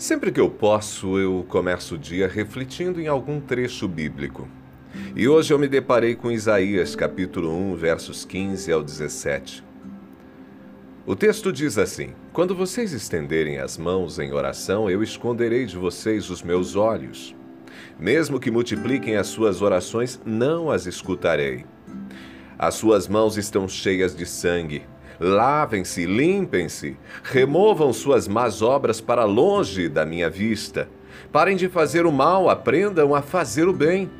Sempre que eu posso, eu começo o dia refletindo em algum trecho bíblico. E hoje eu me deparei com Isaías, capítulo 1, versos 15 ao 17. O texto diz assim: Quando vocês estenderem as mãos em oração, eu esconderei de vocês os meus olhos. Mesmo que multipliquem as suas orações, não as escutarei. As suas mãos estão cheias de sangue Lavem-se, limpem-se, removam suas más obras para longe da minha vista. Parem de fazer o mal, aprendam a fazer o bem.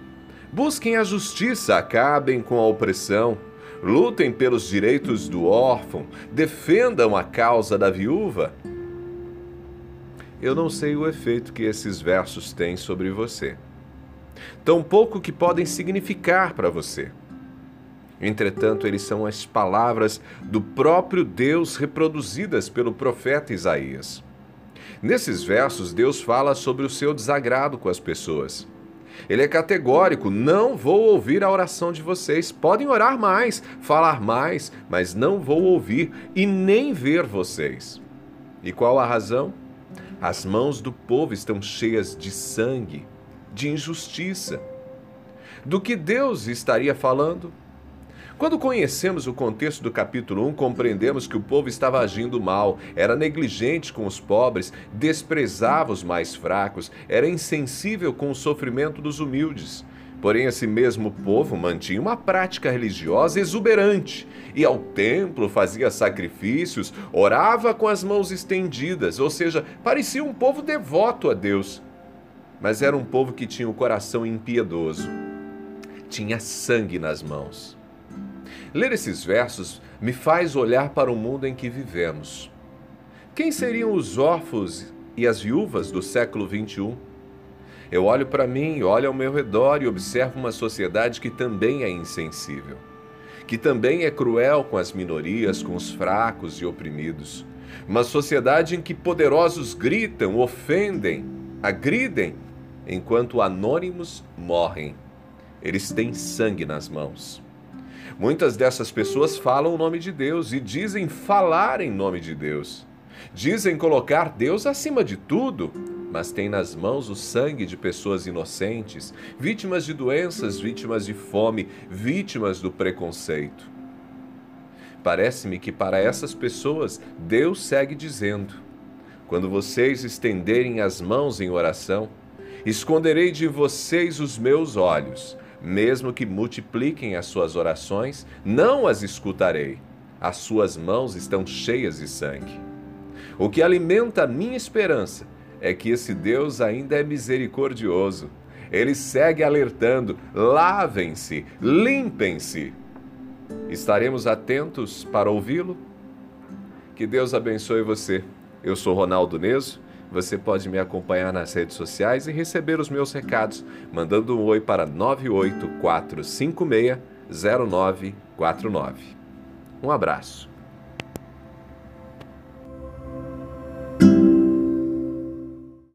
Busquem a justiça, acabem com a opressão. Lutem pelos direitos do órfão, defendam a causa da viúva. Eu não sei o efeito que esses versos têm sobre você. Tampouco o que podem significar para você. Entretanto, eles são as palavras do próprio Deus reproduzidas pelo profeta Isaías. Nesses versos, Deus fala sobre o seu desagrado com as pessoas. Ele é categórico: não vou ouvir a oração de vocês. Podem orar mais, falar mais, mas não vou ouvir e nem ver vocês. E qual a razão? As mãos do povo estão cheias de sangue, de injustiça. Do que Deus estaria falando? Quando conhecemos o contexto do capítulo 1, compreendemos que o povo estava agindo mal, era negligente com os pobres, desprezava os mais fracos, era insensível com o sofrimento dos humildes. Porém, esse mesmo povo mantinha uma prática religiosa exuberante, e ao templo fazia sacrifícios, orava com as mãos estendidas, ou seja, parecia um povo devoto a Deus. Mas era um povo que tinha o coração impiedoso, tinha sangue nas mãos. Ler esses versos me faz olhar para o mundo em que vivemos. Quem seriam os órfãos e as viúvas do século XXI? Eu olho para mim, olho ao meu redor e observo uma sociedade que também é insensível, que também é cruel com as minorias, com os fracos e oprimidos. Uma sociedade em que poderosos gritam, ofendem, agridem, enquanto anônimos morrem. Eles têm sangue nas mãos. Muitas dessas pessoas falam o nome de Deus e dizem falar em nome de Deus. Dizem colocar Deus acima de tudo, mas têm nas mãos o sangue de pessoas inocentes, vítimas de doenças, vítimas de fome, vítimas do preconceito. Parece-me que para essas pessoas Deus segue dizendo: quando vocês estenderem as mãos em oração, esconderei de vocês os meus olhos mesmo que multipliquem as suas orações, não as escutarei. As suas mãos estão cheias de sangue. O que alimenta a minha esperança é que esse Deus ainda é misericordioso. Ele segue alertando: lavem-se, limpem-se. Estaremos atentos para ouvi-lo? Que Deus abençoe você. Eu sou Ronaldo Neso você pode me acompanhar nas redes sociais e receber os meus recados, mandando um oi para 984560949. Um abraço.